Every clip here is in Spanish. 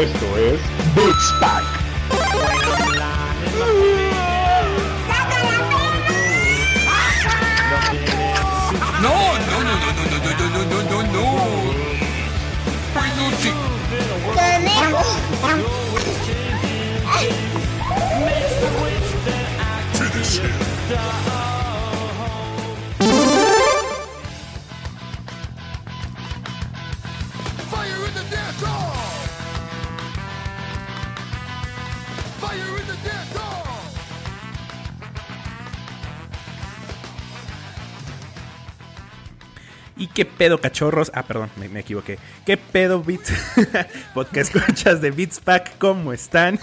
Esto es Beats Pack. No, no, no, no, no, no, no, no, no, no, no, no. Peluche. Finish him. Fire in the dance hall. ¿Y qué pedo, cachorros? Ah, perdón, me, me equivoqué. ¿Qué pedo, Beats? Podcast escuchas de Beats Pack, ¿cómo están?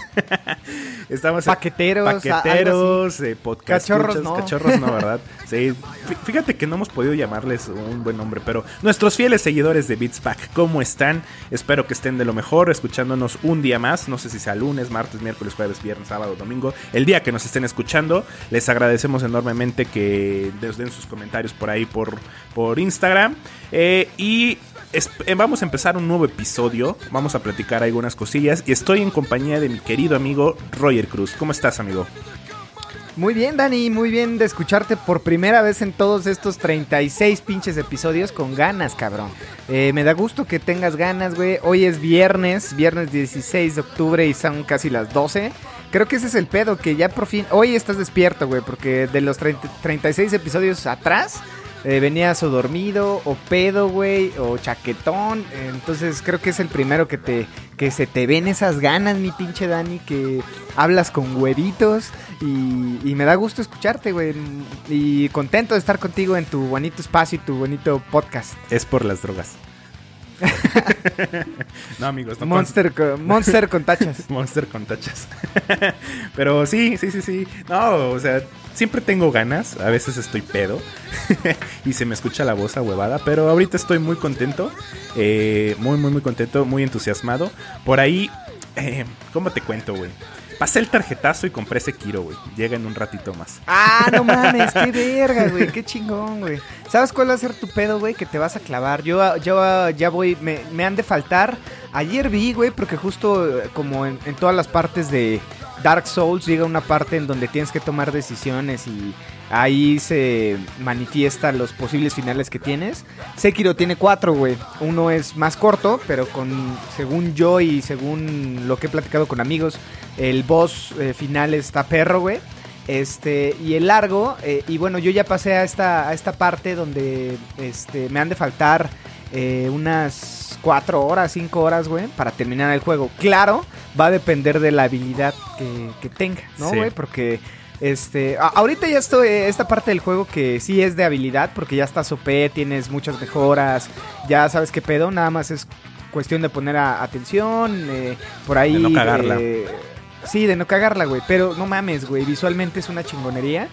Estamos Paqueteros, Paqueteros, eh, podcast Cachorros, escuchas, no. Cachorros, no, ¿verdad? Sí. Fí- Fíjate que no hemos podido llamarles un buen nombre, pero nuestros fieles seguidores de Beats Pack, ¿cómo están? Espero que estén de lo mejor, escuchándonos un día más. No sé si sea lunes, martes, miércoles, jueves, viernes, sábado, domingo. El día que nos estén escuchando, les agradecemos enormemente que nos den sus comentarios por ahí por, por Instagram. Eh, y eh, vamos a empezar un nuevo episodio. Vamos a platicar algunas cosillas. Y estoy en compañía de mi querido amigo Roger Cruz. ¿Cómo estás, amigo? Muy bien, Dani, muy bien de escucharte por primera vez en todos estos 36 pinches episodios con ganas, cabrón. Eh, me da gusto que tengas ganas, güey. Hoy es viernes, viernes 16 de octubre y son casi las 12. Creo que ese es el pedo, que ya por fin... Hoy estás despierto, güey, porque de los 30 36 episodios atrás... eh, venías o dormido, o pedo, güey, o chaquetón. Entonces creo que es el primero que te que se te ven esas ganas, mi pinche Dani, que hablas con huevitos y, y me da gusto escucharte, güey. Y contento de estar contigo en tu bonito espacio y tu bonito podcast. Es por las drogas. No, amigos, no Monster, con, Monster con tachas. Monster con tachas. Pero sí, sí, sí, sí. No, o sea, siempre tengo ganas. A veces estoy pedo. y se me escucha la voz huevada. Pero ahorita estoy muy contento. eh, muy, muy, muy contento. Muy entusiasmado. Por ahí, eh, ¿cómo te cuento, güey? Pasé el tarjetazo y compré ese Kiro, güey. Llega en un ratito más. Ah, no mames, qué verga, güey, qué chingón, güey. ¿Sabes cuál va a ser tu pedo, güey? Que te vas a clavar. Yo, yo ya voy, me, me han de faltar. Ayer vi, güey, porque justo eh, como en, en todas las partes de Dark Souls llega una parte en donde tienes que tomar decisiones y ahí se manifiestan los posibles finales que tienes. Sekiro tiene cuatro, güey. Uno es más corto, pero con, según yo y según lo que he platicado con amigos, el boss eh, final está perro, güey. Este, y el largo, eh, y bueno, yo ya pasé a esta, a esta parte donde este, me han de faltar eh, unas 4 horas, 5 horas, güey, para terminar el juego. Claro, va a depender de la habilidad que, que tenga, ¿no, Sí. güey? Porque, este, ahorita ya estoy, esta parte del juego que sí es de habilidad, porque ya estás OP, tienes muchas mejoras, ya sabes qué pedo, nada más es cuestión de poner a- atención, eh, por ahí... De no cagarla. eh, Sí, de no cagarla, güey. Pero no mames, güey. Visualmente es una chingonería.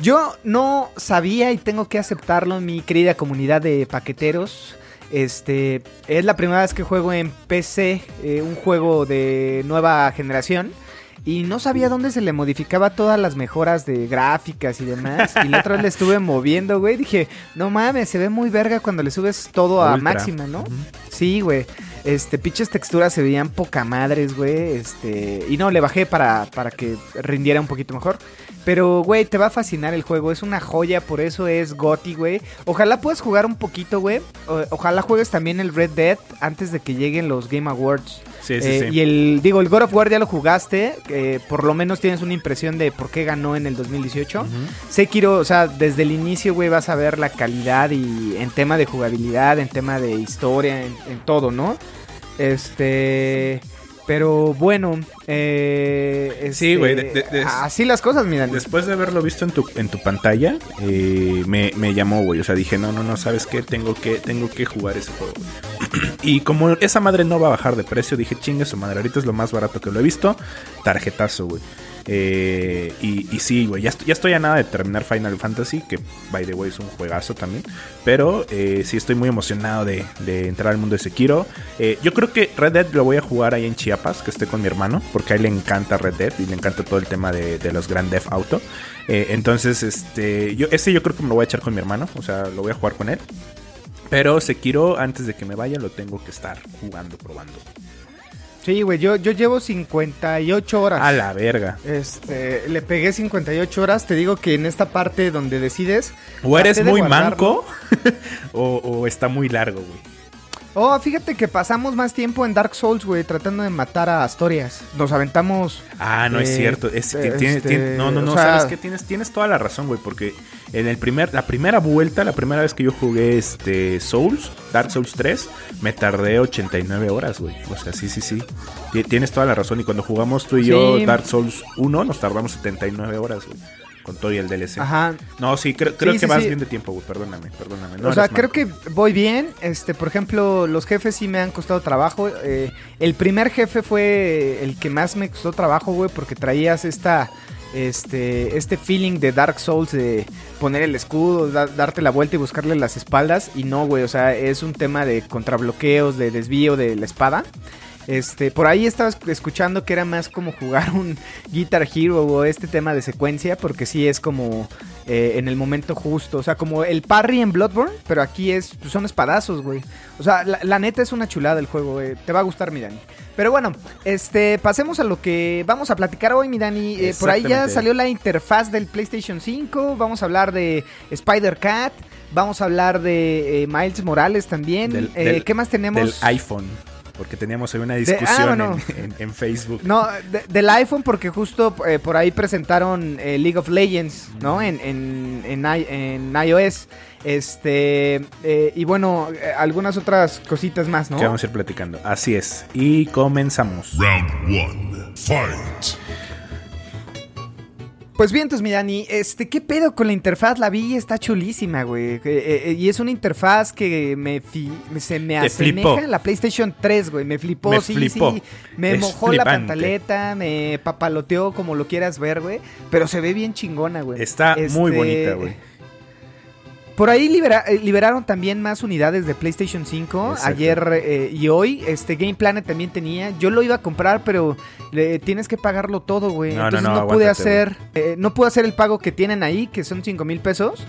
Yo no sabía y tengo que aceptarlo, mi querida comunidad de paqueteros. Este es la primera vez que juego en PC, eh, un juego de nueva generación. Y no sabía dónde se le modificaba todas las mejoras de gráficas y demás. Y la otra vez le estuve moviendo, güey. Dije, no mames, se ve muy verga cuando le subes todo a Ultra. máxima, ¿no? Sí, güey. Este, pinches texturas se veían poca madres, güey. Este, y no, le bajé para, para que rindiera un poquito mejor. Pero, güey, te va a fascinar el juego. Es una joya, por eso es GOTY, güey. Ojalá puedas jugar un poquito, güey. Ojalá juegues también el Red Dead antes de que lleguen los Game Awards. Sí, sí, Eh, sí. Y el, digo, el God of War ya lo jugaste. eh, por lo menos tienes una impresión de por qué ganó en el 2018. Ujú. Sekiro, o sea, desde el inicio, güey, vas a ver la calidad y en tema de jugabilidad, en tema de historia, en, en todo, ¿no? Este, pero bueno, eh, Sí, este, güey, de- de- de- así las cosas, miran. Después de haberlo visto en tu, en tu pantalla, eh, me, me llamó, güey. O sea, dije, no, no, no, ¿sabes qué? Tengo que, tengo que jugar ese juego. y como esa madre no va a bajar de precio, dije, chingue su madre, ahorita es lo más barato que lo he visto. Tarjetazo, güey. Eh, y, sí, güey, ya, estoy- a nada de terminar Final Fantasy, que by the way es un juegazo también. Pero eh, sí estoy muy emocionado de, entrar al mundo de Sekiro. Eh, yo creo que Red Dead lo voy a jugar ahí en Chiapas, que esté con mi hermano, porque a él le encanta Red Dead y le encanta todo el tema de, los Grand Theft Auto. Entonces, este, yo, ese yo creo que me lo voy a echar con mi hermano, o sea, lo voy a jugar con él. Pero Sekiro, antes de que me vaya, lo tengo que estar jugando, probando. Sí, güey, yo, yo llevo 58 horas. A la verga. Este, le pegué 58 horas. Te digo que en esta parte donde decides. O eres muy manco o, o está muy largo, güey. Oh, fíjate que pasamos más tiempo en Dark Souls, güey, tratando de matar a Astorias. Nos aventamos. Ah, no es Eh, cierto. Es, que tiene- este, tiene- no, no, no, o sea- sabes que tienes, tienes toda la razón, güey, porque en el primer, la primera vuelta, la primera vez que yo jugué este Souls, Dark Souls 3, me tardé 89 horas, güey. O sea, sí, sí, sí. Ti- Tienes toda la razón. Y cuando jugamos tú y yo Sí. Dark Souls 1, nos tardamos 79 horas, güey. Con todo y el DLC. Ajá. No, sí, creo, creo Sí, que sí, vas sí. bien de tiempo, güey. Perdóname, perdóname. No o sea, creo que voy bien. Este, por ejemplo, los jefes sí me han costado trabajo. Eh, el primer jefe fue el que más me costó trabajo, güey, porque traías esta. Este, este feeling de Dark Souls de poner el escudo, da- darte la vuelta y buscarle las espaldas. Y no, güey, o sea, es un tema de contrabloqueos, de desvío de la espada. Este, por ahí estaba esc- escuchando que era más como jugar un Guitar Hero o este tema de secuencia, porque sí es como eh, en el momento justo. O sea, como el parry en Bloodborne, pero aquí es, pues, son espadazos, güey. O sea, la, la neta es una chulada el juego, güey. Te va a gustar, mi Dani. Pero bueno, este, pasemos a lo que vamos a platicar hoy, mi Dani. Eh, por ahí ya salió la interfaz del PlayStation 5. Vamos a hablar de Spider-Cat. Vamos a hablar de eh, Miles Morales también. Del- Eh, del- ¿Qué más tenemos? Del iPhone. Porque teníamos ahí una ah, discusión bueno. en, en- en Facebook. No, de- del iPhone porque justo eh, por ahí presentaron eh, League of Legends, ¿no? En, en, en, i- en iOS. Este, eh, y bueno, eh, algunas otras cositas más, ¿no? Que vamos a ir platicando. Así es. Y comenzamos. Round one. Fight. Pues bien, entonces, mi Dani, este, ¿qué pedo con la interfaz? La vi y está chulísima, güey. Eh, eh, y es una interfaz que me fi- me- se me asemeja a la PlayStation 3, güey. Me flipó, Me sí, flipó. sí. Me Es mojó la pantaleta, me papaloteó como lo quieras ver, güey. Pero se ve bien chingona, güey. Está muy Este, bonita, güey. Por ahí libera- eh, liberaron también más unidades de PlayStation 5 Exacto. ayer eh, y hoy. Este Game Planet también tenía. Yo lo iba a comprar, pero le- tienes que pagarlo todo, güey. No, no, Entonces no, no, pude aguántate, hacer, eh, no pude hacer el pago que tienen ahí, que son 5 mil pesos.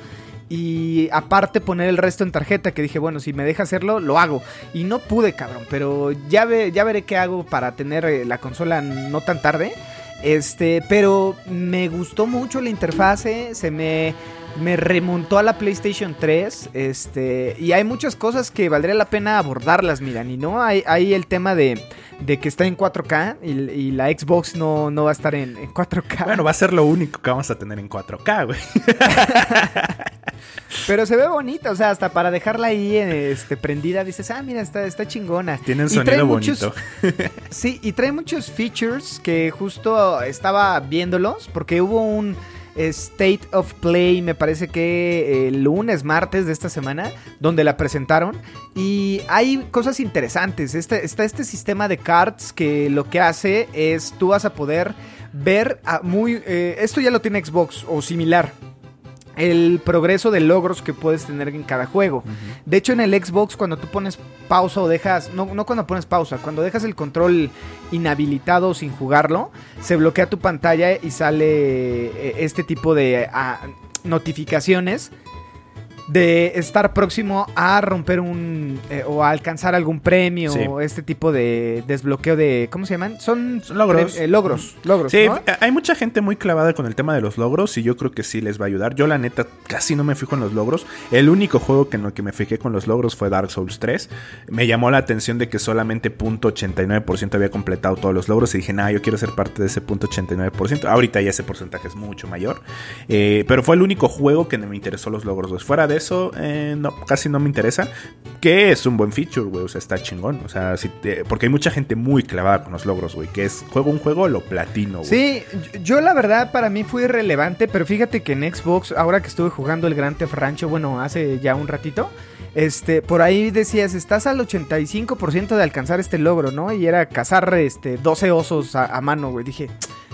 Y aparte poner el resto en tarjeta, que dije, bueno, si me deja hacerlo, lo hago. Y no pude, cabrón, pero ya, ve, ya veré qué hago para tener eh, la consola no tan tarde. Este, pero me gustó mucho la interfase, se me, me remontó a la PlayStation 3, este, y hay muchas cosas que valdría la pena abordarlas, miran, y no, hay, hay el tema de, de que está en 4K y, y la Xbox no, no va a estar en, en 4K. Bueno, va a ser lo único que vamos a tener en 4K, güey. Pero se ve bonita, o sea, hasta para dejarla ahí este, prendida, dices, ah, mira, está, está chingona. Tiene un sonido muchos- bonito. Sí, y trae muchos features que justo estaba viéndolos, porque hubo un State of Play, me parece que el lunes, martes de esta semana, donde la presentaron. Y hay cosas interesantes. Este, está este sistema de cards que lo que hace es tú vas a poder ver a muy... eh, esto ya lo tiene Xbox o similar. El progreso de logros que puedes tener en cada juego. De hecho, en el Xbox, cuando tú pones pausa o dejas. No, no cuando pones pausa, cuando dejas el control inhabilitado sin jugarlo, se bloquea tu pantalla y sale eh, este tipo de ah, notificaciones de estar próximo a romper un. eh, o a alcanzar algún premio. Sí. O este tipo de desbloqueo de. ¿Cómo se llaman? Son. Logros. eh, logros. Logros. Sí, ¿no? f- hay mucha gente muy clavada con el tema de los logros y yo creo que sí les va a ayudar. Yo la neta casi no me fijo en los logros. El único juego que en el que me fijé con los logros fue Dark Souls 3. Me llamó la atención de que solamente .89% había completado todos los logros y dije, nah, yo quiero ser parte de ese .89%. Ahorita ya ese porcentaje es mucho mayor. Eh, pero fue el único juego que me interesó los logros. güey. Fuera de eso, eh, no, casi no me interesa. Que es un buen feature, güey. O sea, está chingón. O sea, si porque hay mucha gente muy clavada con los logros, güey. Que es juego un juego, lo platino, güey. Sí, yo- la verdad para mí fue irrelevante, pero fíjate que en Xbox, ahora que estuve jugando el Grand Theft Rancho, bueno, hace ya un ratito, este, por ahí decías, estás al 85% de alcanzar este logro, ¿no? Y era cazar este 12 osos a, a mano, güey. Dije,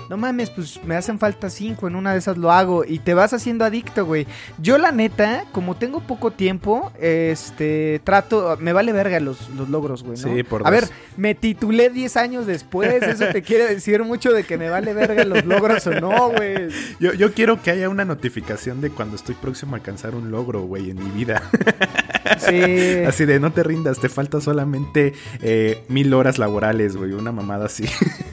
no mames, pues me hacen falta 5, en una de esas lo hago y te vas haciendo adicto, güey. Yo la neta, como tengo poco tiempo, este, trato, me vale verga los, los logros, güey, ¿no? Sí, por A dos. ver, me titulé 10 años después, eso te quiere decir mucho de que me vale verga los logros o no, güey. Yo, yo quiero que haya una notificación de cuando estoy próximo a alcanzar un logro, güey, en mi vida. Sí. Así de no te rindas, te falta solamente eh, mil horas laborales, güey, una mamada así.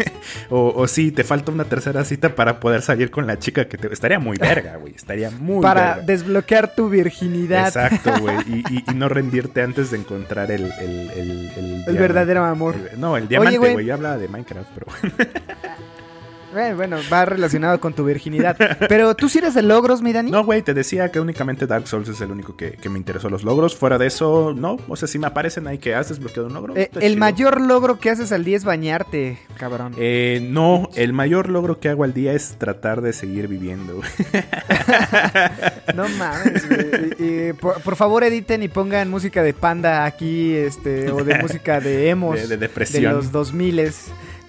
o, o sí, te falta una tercera cita para poder salir con la chica que te... Estaría muy verga, güey, estaría muy Para verga. desbloquear tu virginidad. Exacto, güey, y, y- y no rendirte antes de encontrar el... El, el, el El verdadero amor. No, el diamante, güey. güey, yo hablaba de Minecraft, pero... Eh, bueno, va relacionado con tu virginidad. Pero tú sí eres de logros, mi Dani. No, güey, te decía que únicamente Dark Souls es el único que, que me interesó los logros. Fuera de eso, no. O sea, si me aparecen ahí que has desbloqueado un logro. Eh, el chido. mayor logro que haces al día es bañarte, cabrón. Eh, no, el mayor logro que hago al día es tratar de seguir viviendo. güey. No mames, güey. Y- y por, por favor editen y pongan música de panda aquí, este, o de música de emos. De- de depresión. De los 2000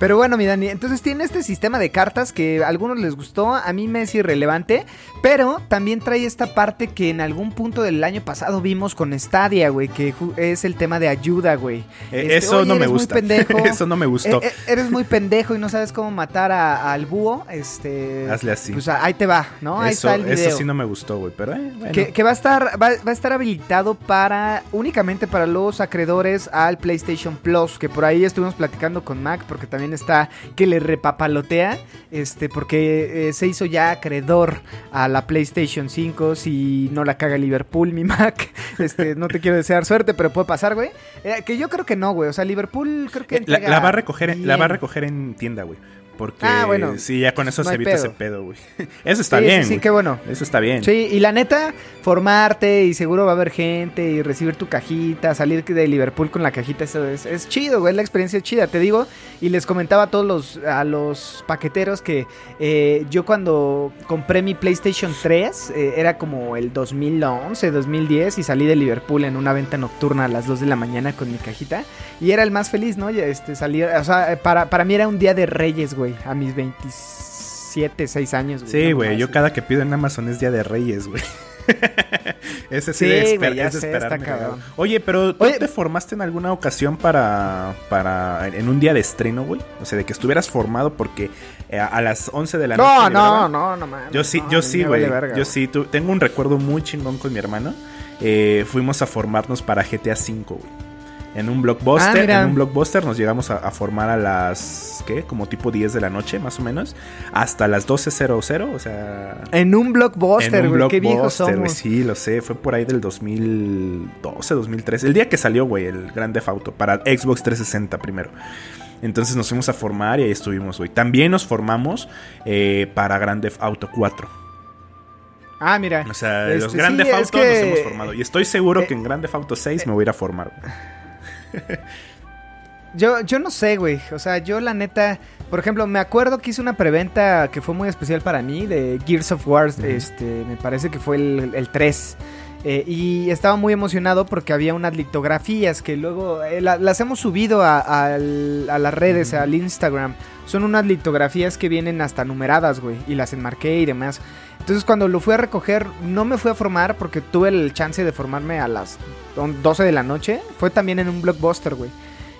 Pero bueno, mi Dani, entonces tiene este sistema de cartas que a algunos les gustó, a mí me es irrelevante, pero también trae esta parte que en algún punto del año pasado vimos con Stadia, güey, que es el tema de ayuda, güey. Eh, Este, eso no me gusta. pendejo. eso no me gustó. Eh, eh, eres muy pendejo y no sabes cómo matar a- al búho, este... Hazle así. Pues ahí te va, ¿no? Ahí eso, está el video. eso sí no me gustó, güey. Pero, eh, bueno. Que, que va a estar va, va a estar habilitado para únicamente para los acreedores al PlayStation Plus, que por ahí estuvimos platicando con Mac porque también está que le repapalotea, este porque eh, se hizo ya acreedor a la PlayStation 5 si no la caga Liverpool mi Mac. Este, no te quiero desear suerte, pero puede pasar, güey. Eh, que yo creo que no, güey. O sea, Liverpool creo que Eh, la, la va a recoger, la va a recoger en tienda, güey. Porque Ah, bueno. sí, ya con eso No se evita pedo. ese pedo, güey. Eso está Sí, sí, bien. sí, güey. qué bueno. Eso está bien. Sí, y la neta, formarte y seguro va a haber gente y recibir tu cajita, salir de Liverpool con la cajita, eso es, es chido, güey, la experiencia es chida, te digo. Y les comentaba a todos los, a los paqueteros que eh, yo cuando compré mi PlayStation 3, eh, era como el 2011, 2010 y salí de Liverpool en una venta nocturna a las 2 de la mañana con mi cajita. Y era el más feliz, ¿no? Este, salir, o sea, para, para mí era un día de reyes, güey, a mis 27, 6 años. Sí, Una güey. Yo cada que pido en Amazon es Día de Reyes, güey. Ese sí, Sí, de, güey, ya es sé, esperarme, güey. Oye, pero ¿tú Oye- te formaste en alguna ocasión para, para en un día de estreno, güey? O sea, de que estuvieras formado porque eh, a las 11 de la noche. No, no, no, no mames. Yo sí, no, yo sí, güey. Yo sí, tu- tengo un recuerdo muy chingón con mi hermano. Eh, fuimos a formarnos para GTA V, güey. En un Ah, blockbuster, en un blockbuster nos llegamos a, a formar a las, ¿qué? Como tipo 10 de la noche, más o menos. Hasta las 12.00, o sea... En un blockbuster, en un güey. Qué viejos somos. Sí, lo sé. Fue por ahí del 2012, 2013. El día que salió, güey, el Grand Theft Auto. Para Xbox 360 primero. Entonces nos fuimos a formar y ahí estuvimos, güey. También nos formamos eh, para Grand Theft Auto 4. Ah, mira. O sea, de los Este, Grand sí, Theft es que- nos hemos formado. Y estoy seguro eh, que en Grand Theft Auto 6 me voy a ir a formar. Yo, yo no sé, güey. O sea, yo la neta. Por ejemplo, me acuerdo que hice una preventa que fue muy especial para mí de Gears of War. Este, me parece que fue el, el 3. Eh, y estaba muy emocionado porque había unas litografías que luego eh, la- las hemos subido a, a las redes, al Instagram. Son unas litografías que vienen hasta numeradas, güey, y las enmarqué y demás. Entonces cuando lo fui a recoger, no me fui a formar porque tuve el chance de formarme a las on- 12 de la noche. Fue también en un blockbuster, güey.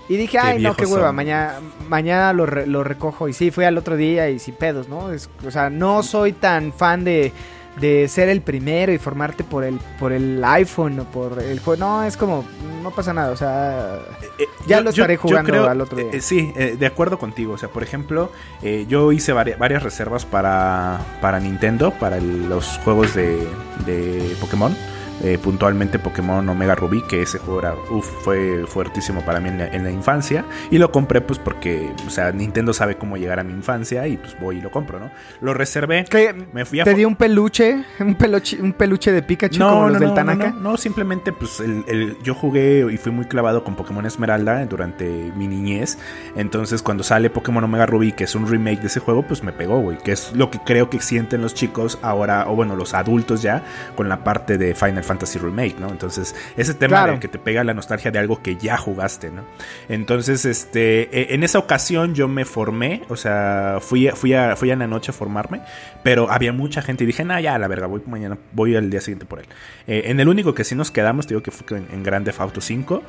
Y dije, ay, no, qué hueva, son. mañana, mañana lo, re- lo recojo. Y sí, fui al otro día y sin pedos, ¿no? Es- o sea, no soy tan fan de, de ser el primero y formarte por el, por el iPhone o por el juego. No, es como, no pasa nada, o sea... Eh, Ya lo estaré jugando al otro día. eh, sí, eh, de acuerdo contigo. O sea, por ejemplo, eh, yo hice vari- varias reservas para, para Nintendo, para el- los juegos de, de Pokémon. Eh, puntualmente Pokémon Omega Rubí, que ese juego era, uf, fue fuertísimo para mí en la, en la infancia. Y lo compré pues porque, o sea, Nintendo sabe cómo llegar a mi infancia y pues voy y lo compro, ¿no? Lo reservé. ¿Qué? Me fui a ¿Te dio un peluche? ¿Un peluche, un peluche de Pikachu no, como los no, del no, Tanaka? No, no, no, simplemente pues el, el- yo jugué y fui muy clavado con Pokémon Esmeralda durante mi niñez. Entonces cuando sale Pokémon Omega Ruby, que es un remake de ese juego, pues me pegó, güey. Que es lo que creo que sienten los chicos ahora, o bueno, los adultos ya, con la parte de Final Fantasy Remake, ¿no? Entonces ese tema Claro. de que te pega la nostalgia de algo que ya jugaste, ¿no? Entonces, este, e- en esa ocasión yo me formé, o sea, fui, fui, a, fui a la noche a formarme, pero había mucha gente y dije, nah, ya, la verga, voy mañana, voy al día siguiente por él. Eh, en el único que sí nos quedamos, te digo que fue en, en Grand Theft Auto 5,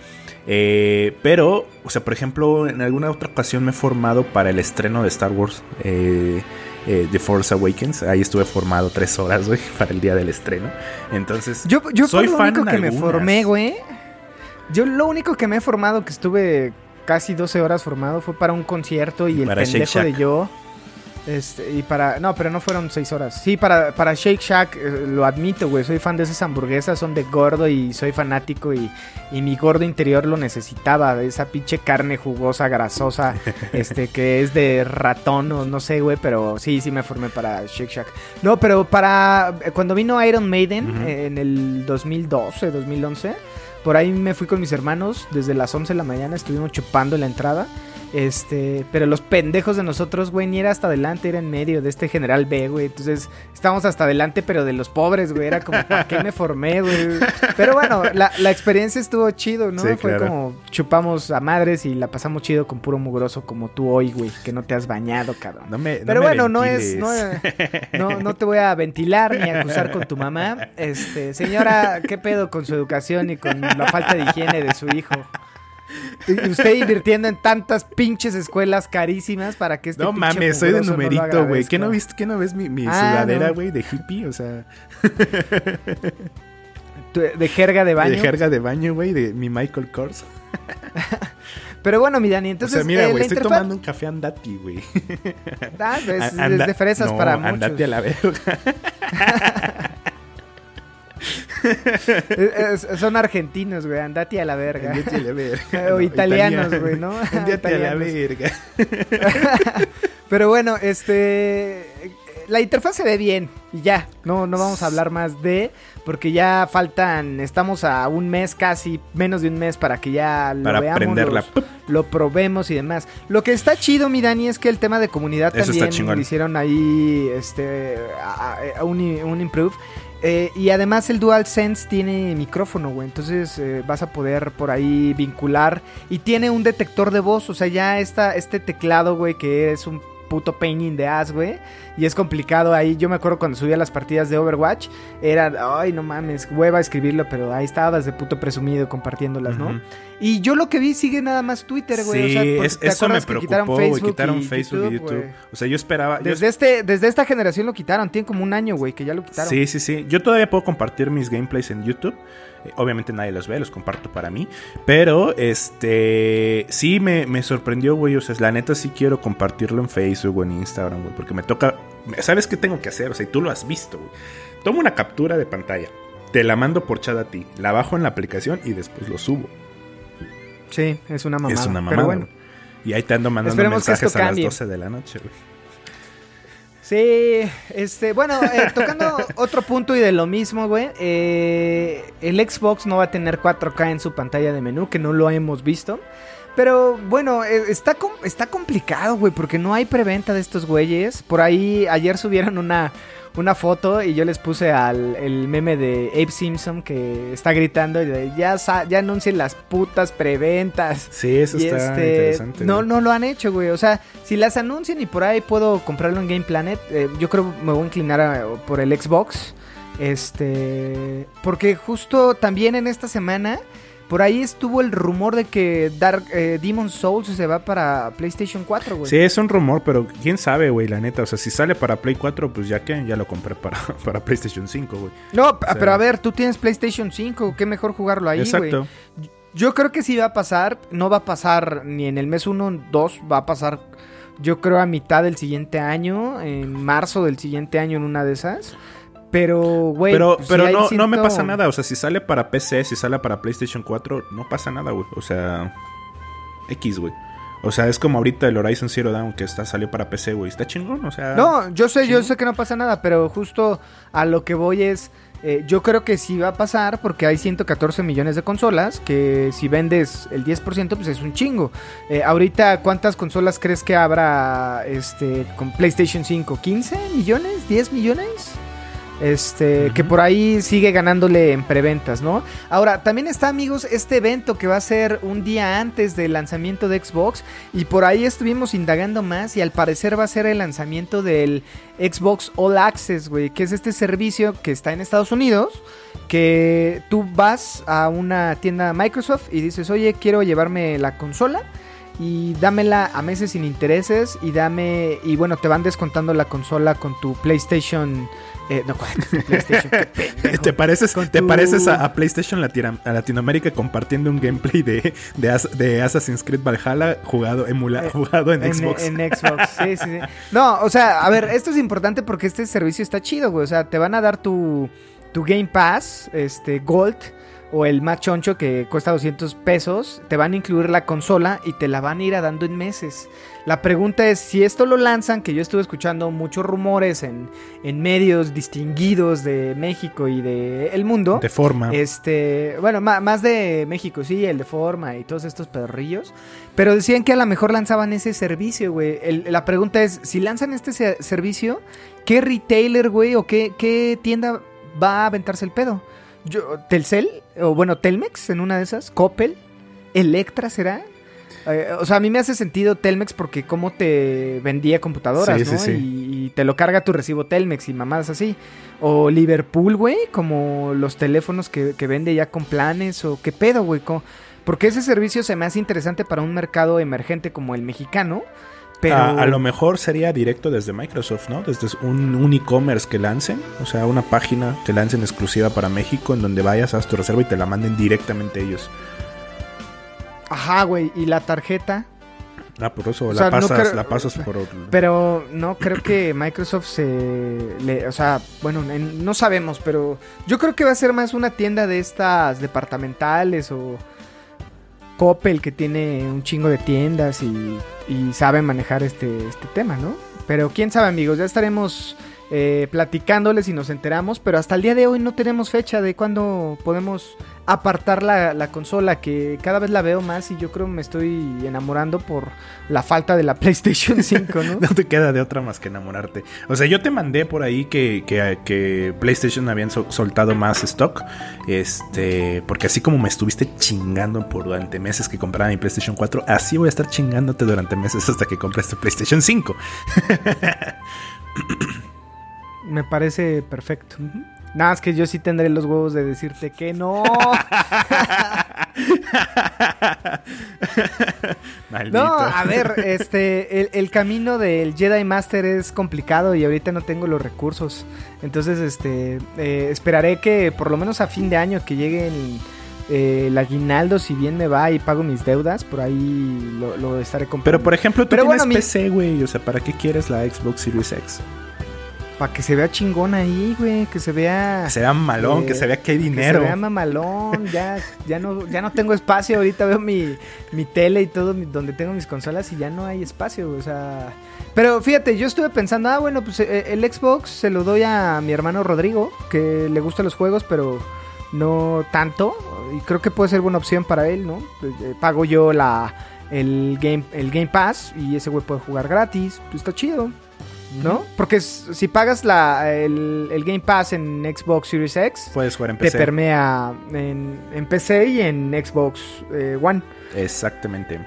eh, pero, o sea, por ejemplo, en alguna otra ocasión me he formado para el estreno de Star Wars. eh, eh, The Force Awakens. Ahí estuve formado tres horas, güey, para el día del estreno. Entonces, Yo, yo soy por lo fan único que me formé, güey. Yo lo único que me he formado, que estuve casi 12 horas formado, fue para un concierto y el pendejo de yo. Este, y para. No, pero no fueron 6 horas. Sí, para, para Shake Shack, eh, lo admito, güey. Soy fan de esas hamburguesas, son de gordo y soy fanático. Y, y mi gordo interior lo necesitaba. De esa pinche carne jugosa, grasosa, este, que es de ratón o no sé, güey. Pero sí, sí me formé para Shake Shack. No, pero para. Cuando vino Iron Maiden Ujú. eh, en el 2012, 2011. Por ahí me fui con mis hermanos desde las 11 de la mañana, estuvimos chupando la entrada. Este, pero los pendejos de nosotros, güey, ni era hasta adelante, era en medio de este general B, güey. Entonces, estábamos hasta adelante, pero de los pobres, güey. Era como, ¿para qué me formé, güey? Pero bueno, la, la experiencia estuvo chido, ¿no? Sí, Fue claro. como chupamos a madres y la pasamos chido con puro mugroso como tú hoy, güey, que no te has bañado, cabrón. No me, no Pero me bueno, no es, no, no, no te voy a ventilar ni acusar con tu mamá. Este, señora, ¿qué pedo con su educación y con la falta de higiene de su hijo? Y usted invirtiendo en tantas pinches escuelas carísimas para que este No mames, soy de numerito, güey. ¿Qué no viste, qué no ves mi, mi Ah, sudadera, no. güey, de hippie? O sea, De jerga de baño. de jerga de baño, güey, de mi Michael Kors. Pero bueno, mi Dani, entonces. o sea, mira, eh, güey, estoy interfaz- tomando un café andati, güey. Ah, es, es Anda- de fresas no, para muchos. andate a la verga. Es- es- son argentinos, güey. Andate a la verga. Andate a la verga. O No, italianos, italiano. güey, ¿no? Andate a la verga. Pero bueno, este. La interfaz se ve bien. Y ya. No, no vamos a hablar más de. Porque ya faltan. Estamos a un mes casi. Menos de un mes para que ya lo Para veamos. los- lo probemos y demás. Lo que está chido, mi Dani, es que el tema de comunidad Eso también le hicieron ahí. Este. a- a- un, un improve. Eh, y además el DualSense tiene micrófono, güey. Entonces eh, vas a poder por ahí vincular. Y tiene un detector de voz. O sea, ya está este teclado, güey, que es un puto pain in the ass, güey. Y es complicado ahí. Yo me acuerdo cuando subía las partidas de Overwatch. Era, ay, no mames, hueva escribirlo. Pero ahí estabas de puto presumido compartiéndolas, ¿no? Y yo lo que vi sigue nada más Twitter, güey. Sí, o sea, porque es- ¿te eso me quitaron preocupó, güey. Facebook Quitaron y Facebook y YouTube. O sea, yo esperaba. yo Desde, este, desde esta generación lo quitaron. Tiene como un año, güey, que ya lo quitaron. Sí, sí, sí. Yo todavía puedo compartir mis gameplays en YouTube. Eh, obviamente nadie los ve, los comparto para mí. Pero, este. Sí, me, me sorprendió, güey. O sea, la neta sí quiero compartirlo en Facebook o en Instagram, güey. Porque me toca. ¿Sabes qué tengo que hacer? O sea, y tú lo has visto, güey. Tomo una captura de pantalla. Te la mando por chat a ti. La bajo en la aplicación y después lo subo. Sí, es una mamada. es una mamada. Pero bueno. Y ahí te ando mandando Esperemos mensajes a las cambie. 12 de la noche, güey. Sí, este, bueno, eh, tocando otro punto y de lo mismo, güey. eh, el Xbox no va a tener 4K en su pantalla de menú, que no lo hemos visto. Pero bueno, eh, está, com- está complicado, güey, porque no hay preventa de estos güeyes. Por ahí ayer subieron una, una foto y yo les puse al el meme de Abe Simpson que está gritando y de, ya, ya anuncien las putas preventas. Sí, eso Y está este, interesante. no, no lo han hecho, güey. O sea, si las anuncian y por ahí puedo comprarlo en Game Planet, eh, yo creo me voy a inclinar a- por el Xbox. Este, porque justo también en esta semana, por ahí estuvo el rumor de que Dark eh, Demon Souls se va para PlayStation 4, güey. Sí, es un rumor, pero quién sabe, güey, la neta. O sea, si sale para Play 4, pues ya que ya lo compré para, para PlayStation 5, güey. No, sea- pero a ver, tú tienes PlayStation 5, qué mejor jugarlo ahí, güey. Exacto. Yo creo que sí va a pasar, no va a pasar ni en el mes 1, 2, va a pasar yo creo a mitad del siguiente año, en marzo del siguiente año en una de esas. Pero, güey, pero pues, pero no, no me pasa nada. O sea, si sale para PC, si sale para PlayStation 4, no pasa nada, güey. O sea, X, güey. O sea, es como ahorita el Horizon Zero Dawn que está, salió para PC, güey. Está chingón, o sea. No, yo sé, yo sé que no pasa nada, pero justo a lo que voy es, eh, yo creo que sí va a pasar porque hay 114 millones de consolas, que si vendes el 10% pues es un chingo. Eh, ahorita, ¿cuántas consolas crees que habrá este, con PlayStation 5? ¿15 millones? ¿10 millones? Este, que por ahí sigue ganándole en preventas, ¿no? Ahora, también está, amigos, este evento que va a ser un día antes del lanzamiento de Xbox. Y por ahí estuvimos indagando más. Y al parecer va a ser el lanzamiento del Xbox All Access, güey. Que es este servicio que está en Estados Unidos. Que tú vas a una tienda Microsoft y dices, oye, quiero llevarme la consola. y dámela a meses sin intereses y dame y bueno, te van descontando la consola con tu PlayStation eh, no, PlayStation, qué. ¿Te pareces, te tu- pareces a, a PlayStation Latino- a Latinoamérica compartiendo un gameplay de, de, As- de Assassin's Creed Valhalla jugado, emula, Eh, jugado en, Xbox? En Xbox, sí, sí, sí. No, o sea, a ver, esto es importante porque este servicio está chido, güey. O sea, te van a dar tu, tu Game Pass, este, Gold, o el más choncho que cuesta 200 pesos. Te van a incluir la consola y te la van a ir a dando en meses. La pregunta es, si esto lo lanzan, que yo estuve escuchando muchos rumores en, en medios distinguidos de México y del el mundo. de forma. Este, bueno, ma- más de México, sí, el de forma y todos estos perrillos. Pero decían que a lo mejor lanzaban ese servicio, güey. La pregunta es, si lanzan este se- servicio, ¿qué retailer, güey, o qué, qué tienda va a aventarse el pedo? Yo, ¿Telcel? O bueno, Telmex en una de esas, Coppel, Electra será. Eh, o sea, a mí me hace sentido Telmex porque cómo te vendía computadoras, Sí, ¿no? sí, sí. Y, y te lo carga tu recibo Telmex y mamadas así. O Liverpool, güey, como los teléfonos que, que vende ya con planes. O qué pedo, güey. Porque ese servicio se me hace interesante para un mercado emergente como el mexicano. Pero A, a lo mejor sería directo desde Microsoft, ¿no? Desde un, un e-commerce que lancen, o sea, una página que lancen exclusiva para México en donde vayas, haz tu reserva y te la manden directamente ellos. Ajá, güey. Y la tarjeta. Ah, por eso O la, sea, no pasas, creo- la pasas por... Pero no creo que Microsoft se... le- o sea, bueno, en- no sabemos, pero yo creo que va a ser más una tienda de estas departamentales o Coppel que tiene un chingo de tiendas y, y sabe manejar este, este tema, ¿no? Pero quién sabe amigos, ya estaremos eh, platicándoles y nos enteramos, pero hasta el día de hoy no tenemos fecha de cuándo podemos apartar la, la consola, que cada vez la veo más y yo creo me estoy enamorando por la falta de la PlayStation 5, ¿no? No te queda de otra más que enamorarte. O sea, yo te mandé por ahí que, que, que PlayStation habían sol- soltado más stock. Este, porque así como me estuviste chingando por durante meses que comprara mi PlayStation 4, así voy a estar chingándote durante meses hasta que compres tu PlayStation 5. Me parece perfecto. Nada, es que yo sí tendré los huevos de decirte que no. Maldito. No, a ver, este, el, el camino del Jedi Master es complicado y ahorita no tengo los recursos. Entonces, este, eh, esperaré que por lo menos a fin de año que lleguen eh, el aguinaldo, si bien me va y pago mis deudas, por ahí lo, lo estaré comprando. Pero por ejemplo, tú Pero tienes bueno, PC, güey. O sea, ¿para qué quieres la Xbox Series X? Para que se vea chingón ahí, güey, que se vea... Que se vea malón, Eh, que se vea que hay Que dinero. se vea mamalón, ya, ya, no, ya no tengo espacio. Ahorita veo mi, mi tele y todo mi- donde tengo mis consolas y ya no hay espacio. O sea. Pero fíjate, yo estuve pensando, ah, bueno, pues eh, el Xbox se lo doy a mi hermano Rodrigo, que le gustan los juegos, pero no tanto. Y creo que puede ser buena opción para él, ¿no? Eh, eh, Pago yo la, el, game, el Game Pass y ese güey puede jugar gratis. Pues está chido. ¿No? Porque si pagas la, el, el Game Pass en Xbox Series X, Puedes jugar en te PC. permea en, en PC y en Xbox eh, One. Exactamente.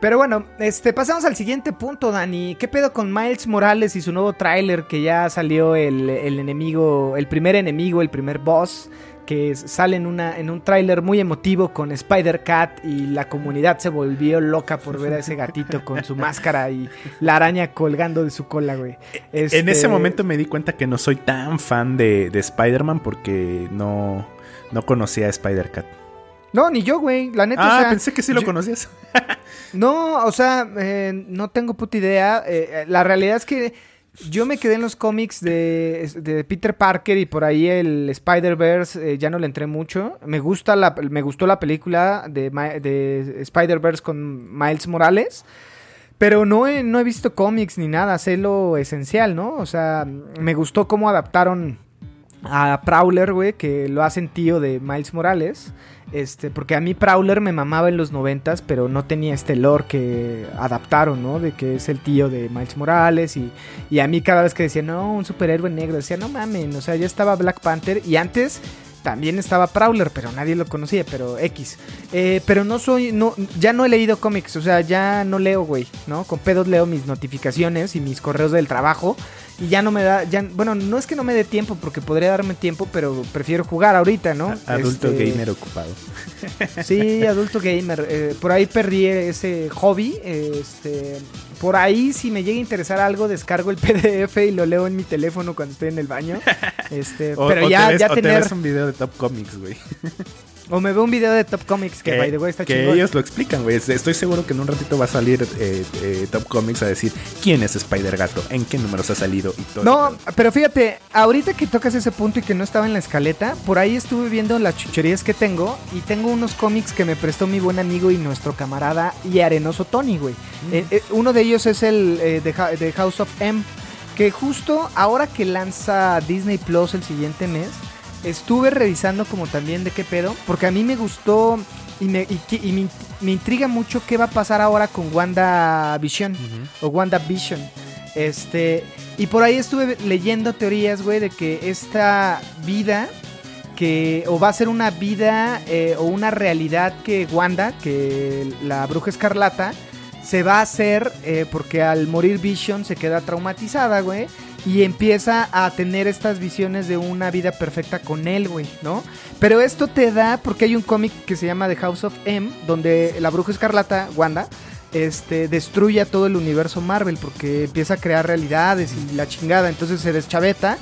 Pero bueno, este, pasamos al siguiente punto, Dani. ¿Qué pedo con Miles Morales y su nuevo tráiler que ya salió el, el enemigo, el primer enemigo, el primer boss? Que sale en, una, en un tráiler muy emotivo con Spider-Cat y la comunidad se volvió loca por ver a ese gatito con su máscara y la araña colgando de su cola, güey. En Este, ese momento me di cuenta que no soy tan fan de, de Spider-Man porque no, no conocía a Spider-Cat. No, ni yo, güey. La neta, Ah, o sea, pensé que sí lo yo- conocías. No, o sea, eh, no tengo puta idea. Eh, eh, la realidad es que yo me quedé en los cómics de, Peter Parker y por ahí el Spider-Verse eh, ya no le entré mucho. Me gusta la, me gustó la película de Spider-Verse con Miles Morales. Pero no he, no he visto cómics ni nada, sé lo esencial, ¿no? O sea, me gustó cómo adaptaron a Prowler, güey, que lo hacen tío de Miles Morales. Este, porque a mí Prowler me mamaba en los noventas, pero no tenía este lore que adaptaron, ¿no? De que es el tío de Miles Morales. Y, y a mí cada vez que decía, no, un superhéroe negro, decía, no mamen, o sea, ya estaba Black Panther. Y antes también estaba Prowler, pero nadie lo conocía, pero X. Eh, pero no soy, no, ya no he leído cómics, o sea, ya no leo, güey, ¿no? Con pedos leo mis notificaciones y mis correos del trabajo. Y ya no me da, ya, bueno, no es que no me dé tiempo, porque podría darme tiempo, pero prefiero jugar ahorita, ¿no? Adulto Este, gamer ocupado. Sí, adulto gamer. eh, por ahí perdí ese hobby. Este, por ahí, si me llega a interesar algo, descargo el PDF y lo leo en mi teléfono cuando estoy en el baño. Este, O- pero o ya, te ves, ya o te tener. ves un video de Top Comics, güey. O me veo un video de Top Comics que, by the way, está que chingón. ellos lo explican, güey. Estoy seguro que en un ratito va a salir eh, eh, Top Comics a decir quién es Spider Gato, en qué números ha salido y todo. No, pero fíjate, ahorita que tocas ese punto y que no estaba en la escaleta, por ahí estuve viendo las chucherías que tengo y tengo unos cómics que me prestó mi buen amigo y nuestro camarada y arenoso Tony, güey. Eh, eh, uno de ellos es el de House of M, que justo ahora que lanza Disney Plus el siguiente mes, estuve revisando como también de qué pedo, porque a mí me gustó y me, y me, me intriga mucho qué va a pasar ahora con Wanda Vision o WandaVision. Este, y por ahí estuve leyendo teorías, güey, de que esta vida que o va a ser una vida eh, o una realidad que Wanda, que la bruja escarlata, se va a hacer eh, porque al morir Vision se queda traumatizada, güey. Y empieza a tener estas visiones de una vida perfecta con él, güey, ¿no? Pero esto te da, porque hay un cómic que se llama The House of M, donde la bruja escarlata, Wanda, este, destruye a todo el universo Marvel porque empieza a crear realidades y la chingada, entonces se deschaveta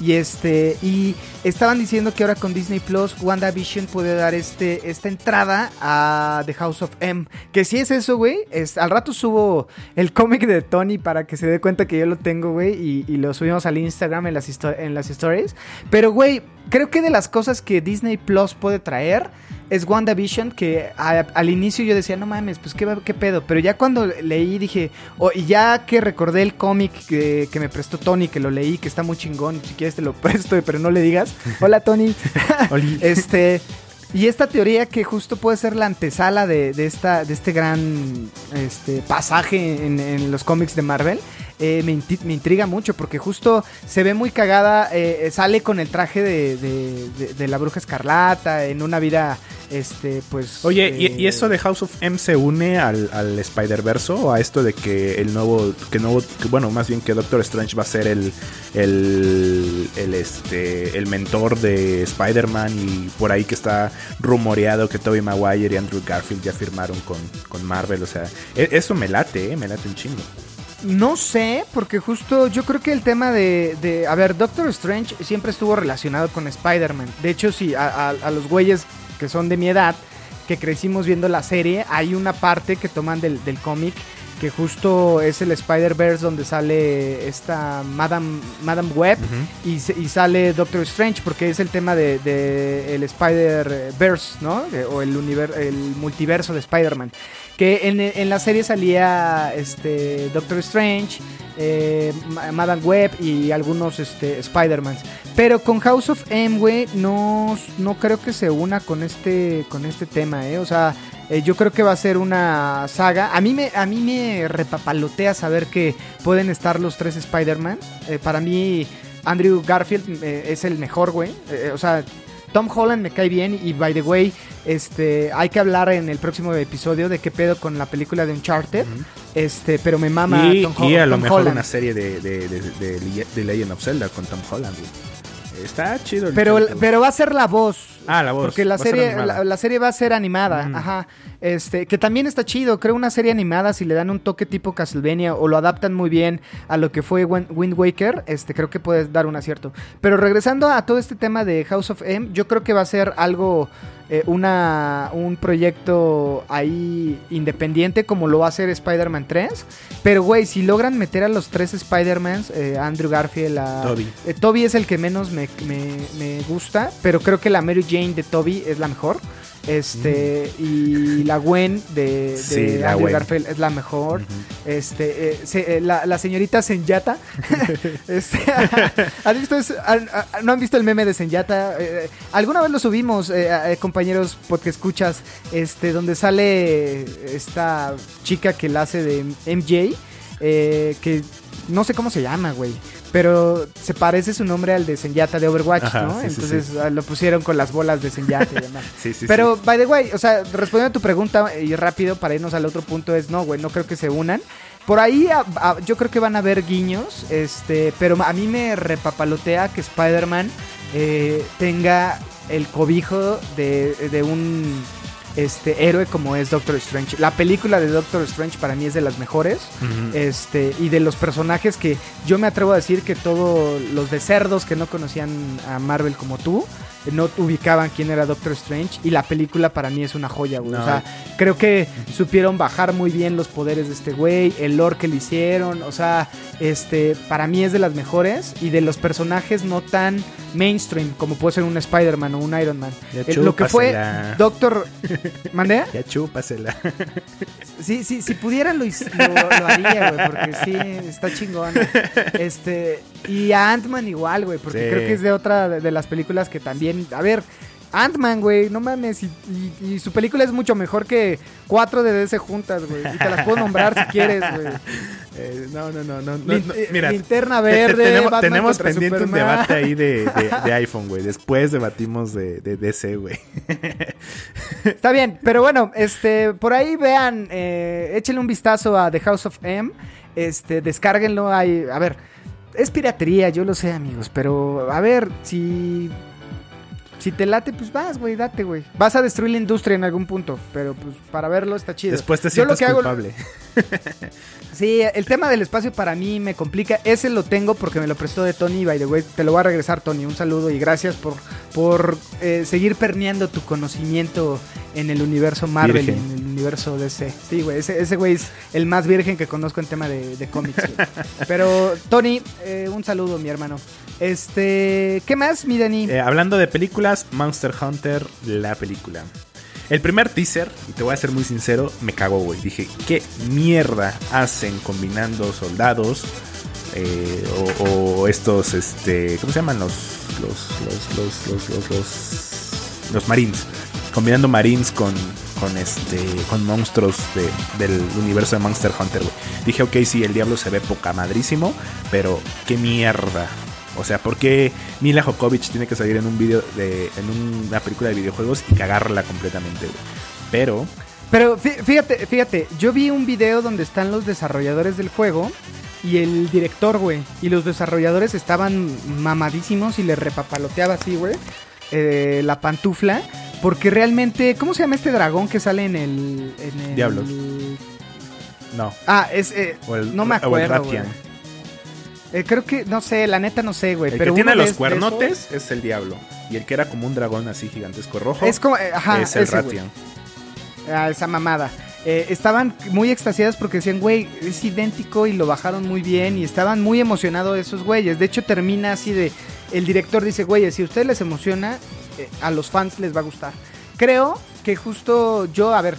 y este y estaban diciendo que ahora con Disney Plus WandaVision puede dar este esta entrada a The House of M, que si es eso, güey, es al rato subo el cómic de Tony para que se dé cuenta que yo lo tengo, güey, y, lo subimos al Instagram en las en las stories, pero güey, creo que de las cosas que Disney Plus puede traer es WandaVision, que a- al inicio yo decía, no mames, pues qué, pedo. Pero ya cuando leí dije, oh, y ya que recordé el cómic que, que me prestó Tony, que lo leí, que está muy chingón, si quieres te lo presto, pero no le digas. Hola Tony. Este. Y esta teoría que justo puede ser la antesala de, de esta, de este gran este, pasaje en, en los cómics de Marvel, eh, me, intriga mucho porque justo se ve muy cagada, eh, eh, sale con el traje de, de- de- de la bruja escarlata en una vida, este, pues... Oye, ¿y, eh, y eso de House of M se une al, al Spider-Verse o a esto de que el nuevo, que nuevo, que, bueno, más bien que Doctor Strange va a ser el, el, el, este, el mentor de Spider-Man y por ahí que está rumoreado que Tobey Maguire y Andrew Garfield ya firmaron con, con Marvel, o sea, e- eso me late, eh, me late un chingo. No sé, porque justo yo creo que el tema de, de- a ver, Doctor Strange siempre estuvo relacionado con Spider-Man. De hecho, sí, a, a- a los güeyes que son de mi edad, que crecimos viendo la serie, hay una parte que toman del, del cómic que justo es el Spider-Verse donde sale esta Madame, Madame Web y, sale Doctor Strange porque es el tema de, de el Spider-Verse, ¿no? O el, univer- el multiverso de Spider-Man. Que en, en la serie salía este Doctor Strange, eh, Ma- Madame Web y algunos este, Spider-Mans. Pero con House of M, güey, no, no creo que se una con este, con este tema, ¿eh? O sea, eh, yo creo que va a ser una saga. A mí me, a mí me repapalotea saber que pueden estar los tres Spider-Man. Eh, para mí, Andrew Garfield eh, es el mejor, güey. O sea, Tom Holland me cae bien y by the way, este, hay que hablar en el próximo episodio de qué pedo con la película de Uncharted. Este, pero me mama y, Tom, Ho- y a lo Tom mejor Holland. una serie de, de, de, de, Legend of Zelda con Tom Holland. Está chido. el Pero, pero va a ser la voz. Ah, la voz. Porque la serie, la, la serie va a ser animada, ajá. Este, que también está chido. Creo una serie animada, si le dan un toque tipo Castlevania o lo adaptan muy bien a lo que fue Wind Waker, este, creo que puede dar un acierto. Pero regresando a todo este tema de House of M, yo creo que va a ser algo, eh, una, un proyecto ahí independiente como lo va a hacer Spider-Man 3. Pero, güey, si logran meter a los tres Spider-Mans, eh, Andrew Garfield, a Toby. eh, Toby es el que menos me, me- me gusta, pero creo que la Mary Jane de Toby es la mejor. Este, y la Gwen de, de Sí, la Andrew Gwen. Garfield es la mejor. Este, eh, se- eh, la, la señorita Senyata. Este, ¿has visto ¿No han visto el meme de Senyata? Eh, alguna vez lo subimos, eh, eh, compañeros, porque escuchas, este, donde sale esta chica que la hace de MJ, eh, que no sé cómo se llama, güey. Pero se parece su nombre al de Senyata de Overwatch, Ajá, ¿no? sí, Entonces sí. ah, lo pusieron con las bolas de Senyata y demás. Sí, sí, Pero, by the way, o sea, respondiendo a tu pregunta y rápido para irnos al otro punto es, no, güey, no creo que se unan. Por ahí a- a- yo creo que van a haber guiños, este, pero a mí me repapalotea que Spider-Man eh, tenga el cobijo de, de un este héroe como es Doctor Strange. La película de Doctor Strange para mí es de las mejores. Este, y de los personajes que yo me atrevo a decir que todos los de cerdos que no conocían a Marvel como tú, no ubicaban quién era Doctor Strange. Y la película para mí es una joya, güey. No. O sea, creo que supieron bajar muy bien los poderes de este güey, el lore que le hicieron. O sea, este, para mí es de las mejores. Y de los personajes no tan mainstream como puede ser un Spider-Man o un Iron Man. Ya Eh, lo que fue. Doctor. ¿Mandé? Ya chúpasela. Sí, sí, si pudiera lo, his- lo, lo haría, güey, porque sí, está chingón. Este, y a Ant-Man igual, güey, porque Sí. creo que es de otra de, de las películas que también, a ver, Ant-Man, güey, no mames, y, y- y su película es mucho mejor que cuatro de DC juntas, güey, y te las puedo nombrar si quieres, güey. Eh, no, no, no, no. no, Lin- no, eh, Mira, Linterna te- te- Verde, tenemos, Batman tenemos pendiente un debate ahí de, de- de iPhone, güey. Después debatimos de, de DC, güey. Está bien, pero bueno, este, por ahí vean, eh, échenle un vistazo a The House of M, este, descárguenlo ahí, a ver, es piratería, yo lo sé, amigos, pero a ver, si, si te late, pues vas, güey, date, güey. Vas a destruir la industria en algún punto, pero pues para verlo está chido. Después te Yo lo sientes que hago- culpable. Sí, el tema del espacio para mí me complica. Ese lo tengo porque me lo prestó de Tony. By the way, te lo voy a regresar, Tony. Un saludo y gracias por, por eh, seguir permeando tu conocimiento en el universo Marvel y en el universo DC. Sí, güey, ese, ese güey es el más virgen que conozco en tema de, de cómics. Pero, Tony, eh, un saludo, mi hermano. Este, ¿qué más, mi Dani? Eh, hablando de películas, Monster Hunter, la película. El primer teaser, y te voy a ser muy sincero, me cagó, güey. Dije, ¿qué mierda hacen combinando soldados eh, o, o estos, este, ¿cómo se llaman los, los, los, los, los, los, los, marines? Combinando marines con, con este, con monstruos de- del universo de Monster Hunter, güey. Dije, ok, sí, el diablo se ve poca madrísimo, pero qué mierda. O sea, ¿por qué Mila Jokovic tiene que salir en un video de, en una película de videojuegos y cagarla completamente, güey? Pero, Pero fí- fíjate, fíjate, yo vi un video donde están los desarrolladores del juego y el director, güey. Y los desarrolladores estaban mamadísimos y le repapaloteaba así, güey. eh, la pantufla. Porque realmente, ¿cómo se llama este dragón que sale en el... En el Diablos. no. Ah, es... eh, el, no me o el acuerdo, güey. Eh, creo que, no sé, la neta no sé, güey. El pero que tiene los cuernotes es el diablo. Y el que era como un dragón así gigantesco rojo Es como... eh, ajá, es el ese, güey. Rathian. a esa mamada. Eh, estaban muy extasiadas porque decían, güey, es idéntico y lo bajaron muy bien y estaban muy emocionados esos güeyes. De hecho, termina así de, el director dice, güeyes, si a ustedes les emociona, eh, a los fans les va a gustar. Creo que justo yo, a ver,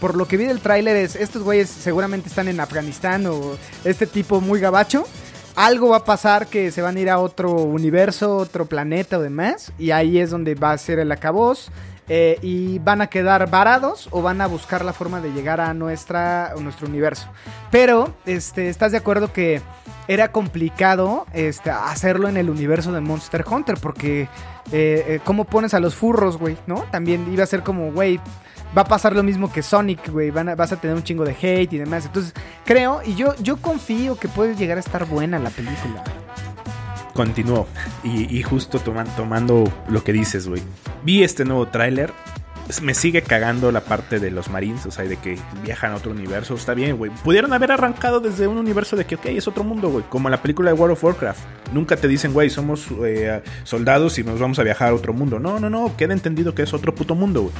por lo que vi del tráiler es, estos güeyes seguramente están en Afganistán o este tipo muy gabacho. Algo va a pasar que se van a ir a otro universo, otro planeta o demás. Y ahí es donde va a ser el acabos. Eh, y van a quedar varados o van a buscar la forma de llegar a, nuestra, nuestro universo. Pero, este, ¿estás de acuerdo que era complicado este, hacerlo en el universo de Monster Hunter? Porque, eh, eh, ¿cómo pones a los furros, güey? ¿No? También iba a ser como, güey, va a pasar lo mismo que Sonic, güey. Vas a tener un chingo de hate y demás. Entonces, creo, y yo, yo confío que puede llegar a estar buena la película. Continuó. Y, justo toman- tomando lo que dices, güey. Vi este nuevo tráiler. Me sigue cagando la parte de los marines, o sea, de que viajan a otro universo. Está bien, güey. Pudieron haber arrancado desde un universo de que, ok, es otro mundo, güey. Como la película de World of Warcraft. Nunca te dicen, güey, somos eh, soldados y nos vamos a viajar a otro mundo. No, no, no. Queda entendido que es otro puto mundo, güey.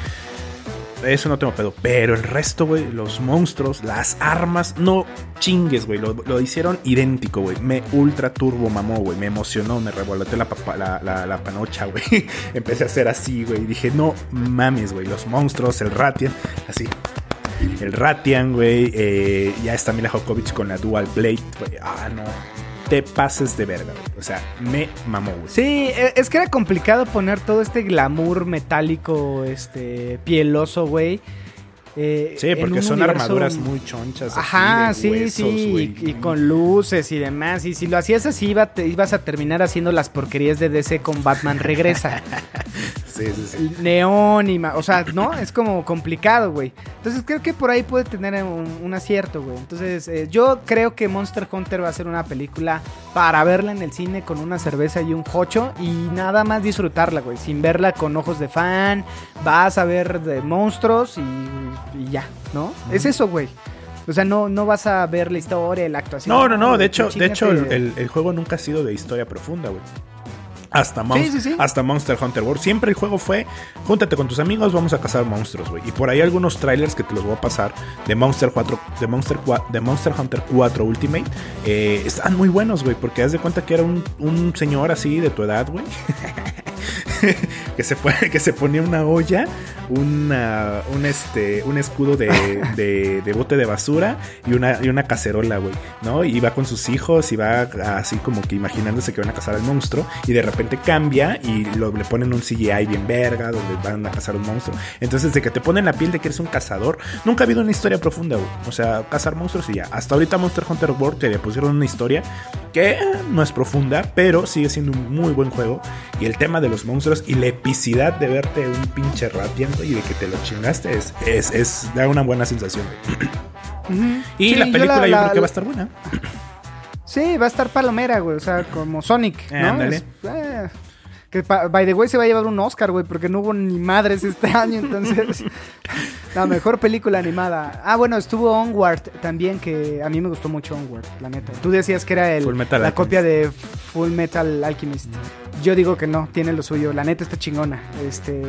Eso no tengo pedo. Pero el resto, güey, los monstruos, las armas, no chingues, güey. Lo, lo hicieron idéntico, güey. Me ultra turbo mamó, güey. Me emocionó, me papa- la, la, la panocha, güey. Empecé a hacer así, güey. Dije, no mames, güey. Los monstruos, el Ratian, así. El Ratian, güey. eh, ya está Mila Jokovic con la Dual Blade, güey. Ah, no. Te pases de verga, güey. O sea, me mamó, güey. Sí, e- es que era complicado poner todo este glamour metálico, este, pieloso, güey. Eh, Sí, porque son universo- armaduras muy chonchas. Ajá, sí, huesos, sí, y, y con luces y demás. Y si lo hacías así, iba, te, ibas a terminar haciendo las porquerías de DC con Batman Regresa. Sí, sí, sí. Neón y... O sea, ¿no? Es como complicado, güey. Entonces creo que por ahí puede tener un, un acierto, güey. Entonces eh, yo creo que Monster Hunter va a ser una película para verla en el cine con una cerveza y un jocho y nada más disfrutarla, güey. Sin verla con ojos de fan. Vas a ver de monstruos y, y ya, ¿no? Es eso, güey. O sea, no, no vas a ver la historia, la actuación. No, no, no. De hecho, de hecho el, el- el juego nunca ha sido de historia profunda, güey. Hasta, Mon- Sí, sí, sí. hasta Monster Hunter World. Siempre el juego fue, júntate con tus amigos, vamos a cazar monstruos, güey. Y por ahí algunos trailers que te los voy a pasar de Monster 4, de Monster, cua- de Monster Hunter 4 Ultimate, eh, están muy buenos, güey. Porque haz de cuenta que era un, un señor así de tu edad, güey. que, se pone- que se ponía una olla, una, un, este, un escudo de, de- de bote de basura y una, y una cacerola, güey, ¿no? Y va con sus hijos y va así como que imaginándose que van a cazar al monstruo y de repente cambia y lo, le ponen un CGI bien verga donde van a cazar un monstruo. Entonces, de que te ponen la piel de que eres un cazador, nunca ha habido una historia profunda, güey. O sea, cazar monstruos y ya. Hasta ahorita Monster Hunter World te le pusieron una historia que no es profunda, pero sigue siendo un muy buen juego. Y el tema de los monstruos y la epicidad de verte un pinche rapiendo y de que te lo chingaste es, es, es- da una buena sensación. Ujú. Y Sí, la yo película yo, la- creo que va a estar buena. Sí, va a estar palomera, güey. O sea, como Sonic, ¿no? Es- eh, que by the way se va a llevar un Oscar, güey, porque no hubo ni madres este año, entonces. la mejor película animada. Ah, bueno, estuvo Onward también, que a mí me gustó mucho Onward, la neta. Tú decías que era el, Full Metal la Alchemist. copia de Full Metal Alchemist. Yo digo que no, tiene lo suyo. La neta está chingona. Este.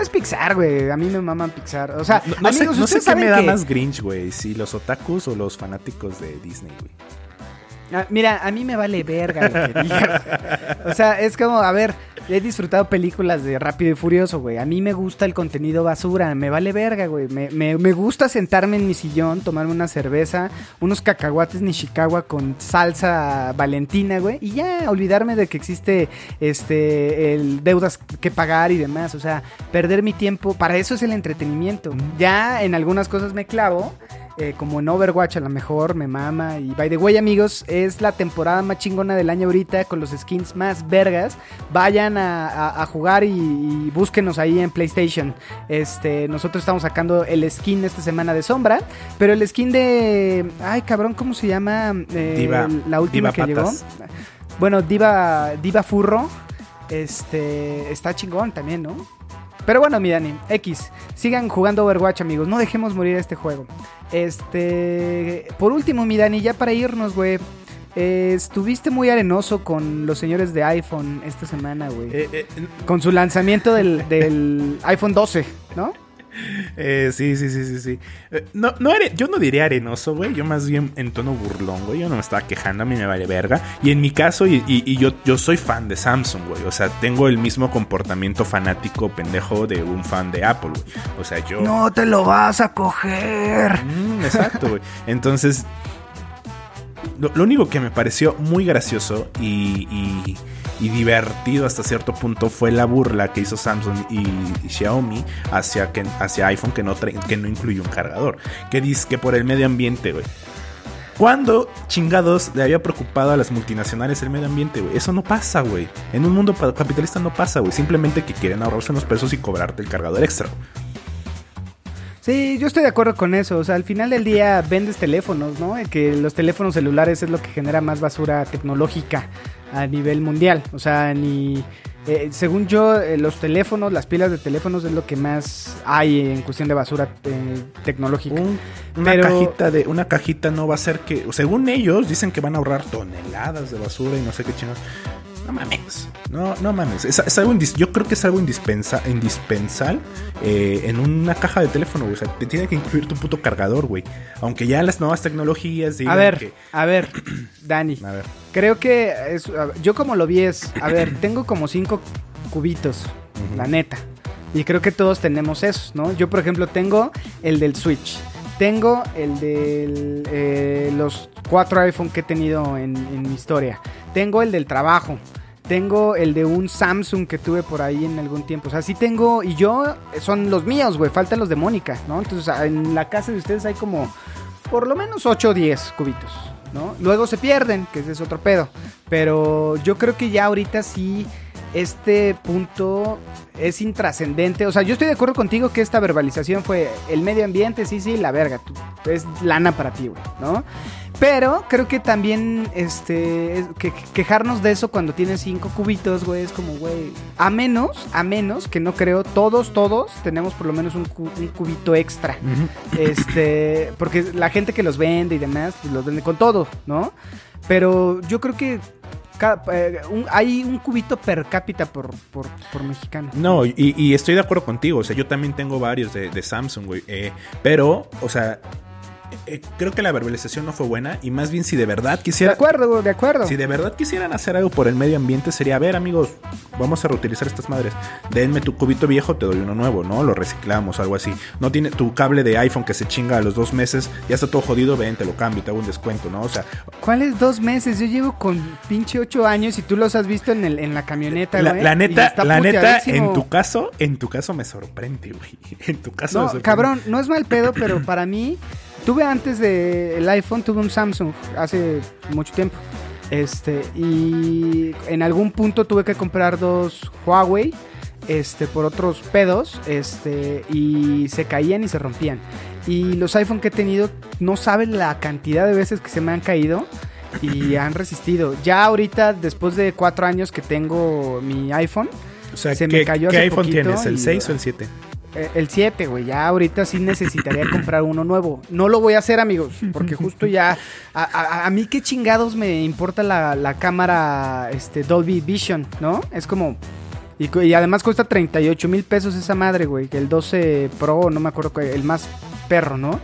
Es Pixar, güey. A mí me maman Pixar. O sea, No, no sé, amigos, no sé qué me da que- más Grinch, güey. Si los otakus o los fanáticos de Disney, güey. Ah, mira, a mí me vale verga lo que digas. O sea, es como, a ver, he disfrutado películas de Rápido y Furioso, güey. A mí me gusta el contenido basura, me vale verga, güey. Me, me- me gusta sentarme en mi sillón, tomarme una cerveza, unos cacahuates Nishikawa con salsa valentina, güey. Y ya, olvidarme de que existe este el deudas que pagar y demás. O sea, perder mi tiempo, para eso es el entretenimiento. Ya en algunas cosas me clavo. Eh, como en Overwatch a lo mejor me mama. Y by the way, amigos, es la temporada más chingona del año ahorita con los skins más vergas. Vayan a, a- a jugar y, y búsquenos ahí en PlayStation. Este, nosotros estamos sacando el skin esta semana de Sombra. Pero el skin de. Ay, cabrón, ¿cómo se llama? Eh, Diva- la última Diva que Patas. llegó. Bueno, Diva, Diva Furro. Este. Está chingón también, ¿no? Pero bueno, mi Dani, X, sigan jugando Overwatch, amigos. No dejemos morir este juego. Este. Por último, mi Dani, ya para irnos, güey. eh, estuviste muy arenoso con los señores de iPhone esta semana, güey. Eh, eh, Con su lanzamiento del, del iPhone 12, ¿no? Eh, sí, sí, sí, sí, sí. Eh, no, no are- yo no diría arenoso, güey. Yo más bien en tono burlón, güey. Yo no me estaba quejando, a mí me vale verga. Y en mi caso, y, y- y yo, yo soy fan de Samsung, güey. O sea, tengo el mismo comportamiento fanático pendejo de un fan de Apple, güey. O sea, yo... No te lo vas a coger. Mm, exacto, güey. Entonces, lo, lo único que me pareció muy gracioso y, y- y divertido hasta cierto punto fue la burla que hizo Samsung y, Xiaomi hacia, que, hacia iPhone que no, que no incluye un cargador. Que dice que por el medio ambiente, güey. ¿Cuándo chingados le había preocupado a las multinacionales el medio ambiente, güey? Eso no pasa, güey. En un mundo capitalista no pasa, güey. Simplemente que quieren ahorrarse unos pesos y cobrarte el cargador extra. Sí, yo estoy de acuerdo con eso. O sea, al final del día vendes teléfonos, ¿no? Que los teléfonos celulares es lo que genera más basura tecnológica a nivel mundial. O sea, ni. eh, según yo, eh, los teléfonos, las pilas de teléfonos es lo que más hay en cuestión de basura eh, tecnológica. Un- una Pero- cajita de una cajita no va a ser que según ellos dicen que van a ahorrar toneladas de basura y no sé qué chingados no mames no no mames es, es algo indis- yo creo que es algo indispensa, indispensable eh, en una caja de teléfono güey. o sea te tiene que incluir tu puto cargador güey aunque ya las nuevas tecnologías digan A ver, que a ver, Dani. a ver Creo que es, yo como lo vi es, a ver, tengo como cinco cubitos, la neta. Y creo que todos tenemos esos, ¿no? Yo, por ejemplo, tengo el del Switch. Tengo el de los cuatro iPhone que he tenido en, en mi historia. Tengo el del trabajo. Tengo el de un Samsung que tuve por ahí en algún tiempo. O sea, sí tengo. Y yo, eh, son los míos, güey. Faltan los de Mónica, ¿no? Entonces, ah, en la casa de ustedes hay como por lo menos 8 o 10 cubitos, ¿no? Luego se pierden, que ese es otro pedo. Pero yo creo que ya ahorita sí este punto es intrascendente. O sea, yo estoy de acuerdo contigo que esta verbalización fue el medio ambiente, sí, sí, la verga. tú- es lana para ti, güey, ¿no? Pero creo que también, este, es- que, quejarnos de eso cuando tienes cinco cubitos, güey, es como, güey, a menos, a menos, que no creo, todos, todos tenemos por lo menos un, cu- un cubito extra. Este, porque la gente que los vende y demás, pues los vende con todo, ¿no? Pero yo creo que eh, hay un cubito per cápita por, por, por mexicano. No, y, estoy de acuerdo contigo. O sea, yo también tengo varios de, de Samsung, güey. eh, pero, o sea, eh, creo que la verbalización no fue buena. Y más bien, si de verdad De quisiera. acuerdo, de acuerdo. Si de verdad quisieran hacer algo por el medio ambiente, sería, a ver, amigos, vamos a reutilizar estas madres. Denme tu cubito viejo, te doy uno nuevo, ¿no? Lo reciclamos, algo así. No tiene tu cable de iPhone que se chinga a los dos meses, ya está todo jodido, ven, te lo cambio, te hago un descuento, ¿no? O sea, ¿Cuáles dos meses? Yo llevo con pinche ocho años y tú los has visto en, el, en la camioneta, la, güey. la neta, la neta, en tu caso, en tu caso me sorprende, güey. En tu caso me No, sorprende. cabrón, no es mal pedo, pero para mí, tuve antes del iPhone, tuve un Samsung hace mucho tiempo. Este, y en algún punto tuve que comprar dos Huawei, este, por otros pedos, este, y se caían y se rompían. Y los iPhone que he tenido, no sabes la cantidad de veces que se me han caído y han resistido. Ya ahorita, después de cuatro años que tengo mi iPhone, O sea, se ¿qué, me cayó ¿qué hace iPhone tienes? ¿El y- 6 o el 7? Eh, El 7, güey, ya ahorita sí necesitaría comprar uno nuevo. No lo voy a hacer, amigos, porque justo ya... A, a- mí qué chingados me importa la, la cámara este, Dolby Vision, ¿no? Es como... Y, y además cuesta 38 mil pesos esa madre, güey. Que el 12 Pro, no me acuerdo, el más perro, ¿no?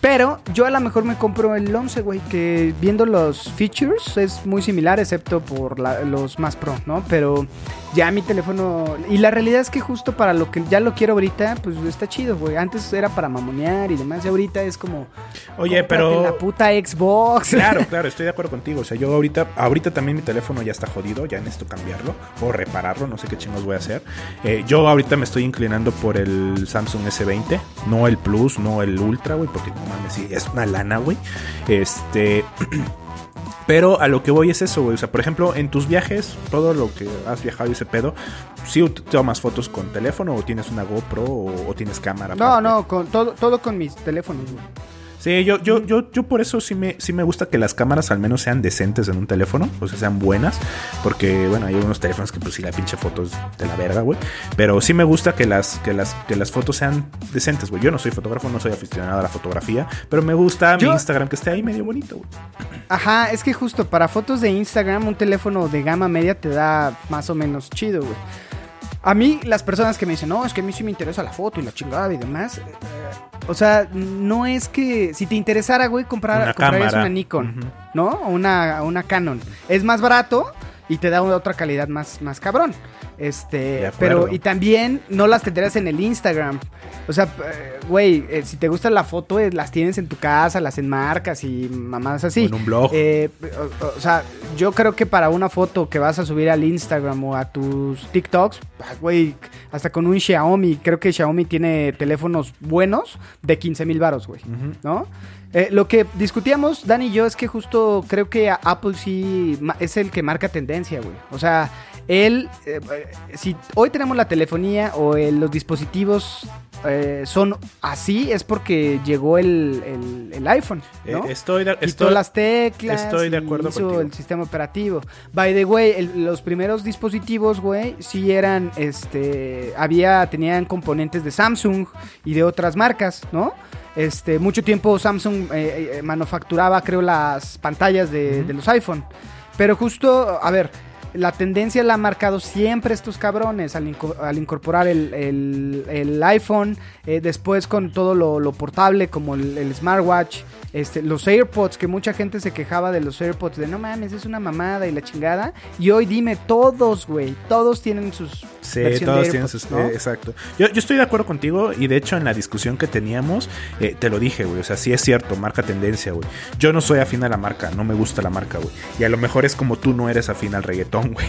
Pero yo a lo mejor me compro el 11, güey, que viendo los features es muy similar, excepto por la- los más pro, ¿no? Pero ya mi teléfono... Y la realidad es que justo para lo que ya lo quiero ahorita, pues está chido, güey. Antes era para mamonear y demás, y ahorita es como... Oye, pero... La puta Xbox. Claro, claro, estoy de acuerdo contigo. O sea, yo ahorita, ahorita también mi teléfono ya está jodido, ya necesito cambiarlo o repararlo, no sé qué chingos voy a hacer. Eh, yo ahorita me estoy inclinando por el Samsung S20, no el Plus, no el Ultra, güey, porque no mames, sí, es una lana, güey. Este. Pero a lo que voy es eso, güey. O sea, por ejemplo, en tus viajes, todo lo que has viajado y ese pedo, ¿sí ut- tomas fotos con teléfono o tienes una GoPro o, o tienes cámara? No, aparte? no, con todo, todo con mis teléfonos, güey. Sí, yo, yo, yo, yo por eso sí me, sí me gusta que las cámaras al menos sean decentes en un teléfono, o sea, sean buenas, porque bueno, hay unos teléfonos que pues sí la pinche foto es de la verga, güey, pero sí me gusta que las, que las, que las fotos sean decentes, güey. Yo no soy fotógrafo, no soy aficionado a la fotografía, pero me gusta Yo- mi Instagram que esté ahí medio bonito, güey. Ajá, es que justo para fotos de Instagram un teléfono de gama media te da más o menos chido, güey. A mí, las personas que me dicen, no, es que a mí sí me interesa la foto y la chingada y demás. eh, o sea, no es que si te interesara, güey, comprar, Una comprarías cámara. una Nikon. ¿no? O una, una Canon. Es más barato y te da otra calidad más, más cabrón. Este, pero y también no las tendrías en el Instagram. O sea, eh, güey, eh, si te gusta la foto, eh, las tienes en tu casa, las enmarcas y mamadas así. O en un blog. Eh, o, o sea, yo creo que para una foto que vas a subir al Instagram o a tus TikToks, ah, güey, hasta con un Xiaomi, creo que Xiaomi tiene teléfonos buenos de 15 mil baros, güey, ¿no? Eh, lo que discutíamos, Dan y yo, es que justo creo que Apple sí es el que marca tendencia, güey. O sea, él, eh, eh, si hoy tenemos la telefonía o el- los dispositivos eh, son así, es porque llegó el, el- el iPhone, ¿no? Eh, estoy de, Quitó estoy, las teclas. estoy de acuerdo hizo contigo. el sistema operativo. By the way, los primeros dispositivos, güey, sí eran, este, había, tenían componentes de Samsung y de otras marcas, ¿no? Este, mucho tiempo Samsung eh, eh, manufacturaba, creo, las pantallas de, de los iPhone. Pero justo, a ver, la tendencia la han marcado siempre estos cabrones al, inco- al incorporar el, el- el iPhone, eh, después con todo lo, lo portable como el, el smartwatch, este, los AirPods, que mucha gente se quejaba de los AirPods, de no mames, es una mamada y la chingada. Y hoy dime, todos, güey, todos tienen sus... Sí, todos tienen sus... ¿no? eh, exacto. Yo, yo estoy de acuerdo contigo y de hecho en la discusión que teníamos eh, te lo dije, güey. O sea, sí es cierto, marca tendencia, güey. Yo no soy afín a la marca, no me gusta la marca, güey. Y a lo mejor es como tú no eres afín al reggaetón, güey.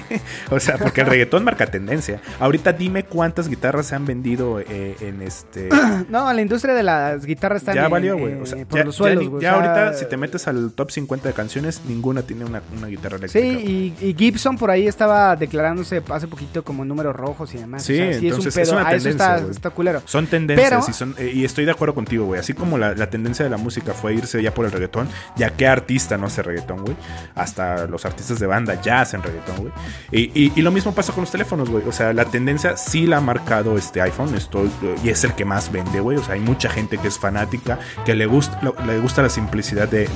o sea, porque el reggaetón marca tendencia. Ahorita dime cuántas guitarras se han vendido eh, en este... No, la industria de las guitarras está ya en- valió, güey. eh, O sea, por ya, los suelos, güey. ya O sea, ahorita, si te metes al top 50 de canciones, ninguna tiene una, una guitarra eléctrica. Sí, y, y Gibson por ahí estaba declarándose hace poquito como números rojos y demás. Sí, o sea, sí es un entonces es pedo. una Ah, eso tendencia, está, güey. está culero. Son tendencias Pero- y, son, eh, y estoy de acuerdo contigo, güey. Así como la, la tendencia de la música fue irse ya por el reggaetón, ya que artista no hace reggaetón, güey. Hasta los artistas de banda ya hacen reggaetón, güey. Y, y- lo mismo pasa con los teléfonos, güey. O sea, la tendencia sí la ha marcado este iPhone esto, y es el que más vende, güey. O sea, hay mucha gente que es fanática, que le gusta, le gusta la simplicidad de,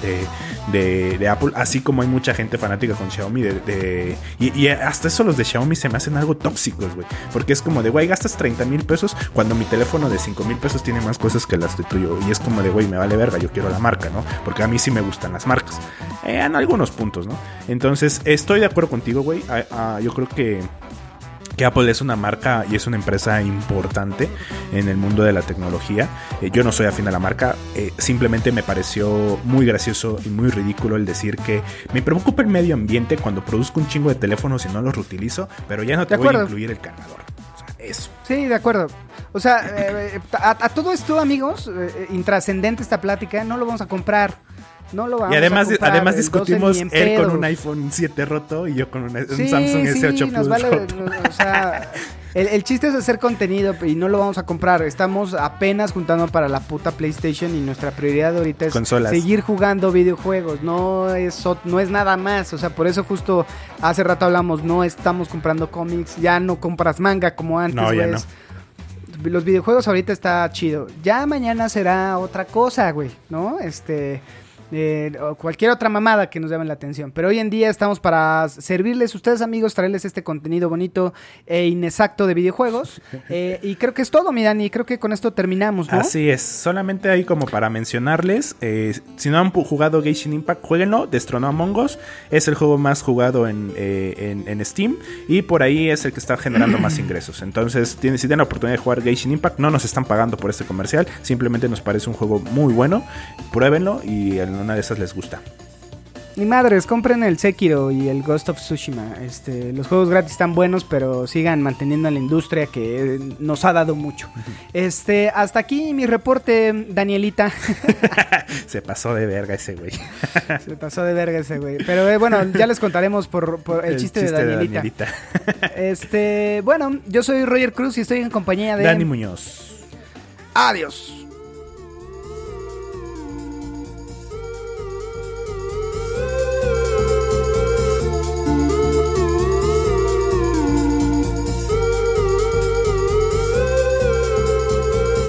de- de- Apple, así como hay mucha gente fanática con Xiaomi. De, y hasta eso los de Xiaomi se me hacen algo tóxicos, güey. Porque es como de, güey, gastas 30 mil pesos cuando mi teléfono de 5 mil pesos tiene más cosas que las de tuyo. Y es como de, güey, me vale verga, yo quiero la marca, ¿no? Porque a mí sí me gustan las marcas. Eh, en algunos puntos, ¿no? Entonces, estoy de acuerdo contigo, güey. Yo creo que que Apple es una marca y es una empresa importante en el mundo de la tecnología. Eh, yo no soy afín a la marca, eh, simplemente me pareció muy gracioso y muy ridículo el decir que me preocupa el medio ambiente cuando produzco un chingo de teléfonos y no los reutilizo, pero ya no te De voy a incluir el cargador. O sea, eso. Sí, de acuerdo. O sea, eh, a, a todo esto, amigos, intrascendente esta plática, no lo vamos a comprar. No lo vamos y además, a comprar. además el 12 discutimos él con un iPhone 7 roto y yo con una- un Sí, Samsung sí, S8 nos Plus vale, roto. no, o sea, el, el chiste es hacer contenido y no lo vamos a comprar. Estamos apenas juntando para la puta PlayStation y nuestra prioridad ahorita es Consolas. seguir jugando videojuegos. No es, no es nada más. O sea, por eso justo hace rato hablamos, no estamos comprando cómics, ya no compras manga como antes. No, ya güey. Los videojuegos ahorita está chido. Ya mañana será otra cosa, güey, ¿no? Este... eh, o cualquier otra mamada que nos llame la atención. Pero hoy en día estamos para servirles a ustedes, amigos, traerles este contenido bonito e inexacto de videojuegos. Eh, y creo que es todo, mi Dani. Creo que con esto terminamos, ¿no? Así es, solamente ahí como para mencionarles, eh, si no han jugado Genshin Impact, jueguenlo, destronó a Among Us, es el juego más jugado en, eh, en- en Steam y por ahí es el que está generando más ingresos. Entonces, tienen, si tienen la oportunidad de jugar Genshin Impact, no nos están pagando por este comercial, simplemente nos parece un juego muy bueno, pruébenlo y en una de esas les gusta. Ni madres, compren el Sekiro y el Ghost of Tsushima. Este, los juegos gratis están buenos, pero sigan manteniendo a la industria que eh, nos ha dado mucho. Este, hasta aquí mi reporte, Danielita. Se pasó de verga ese güey. Se pasó de verga ese güey. Pero eh, bueno, ya les contaremos por, por el, chiste, de Danielita. Danielita. Este, bueno, yo soy Roger Cruz y estoy en compañía de Dani Muñoz. Adiós.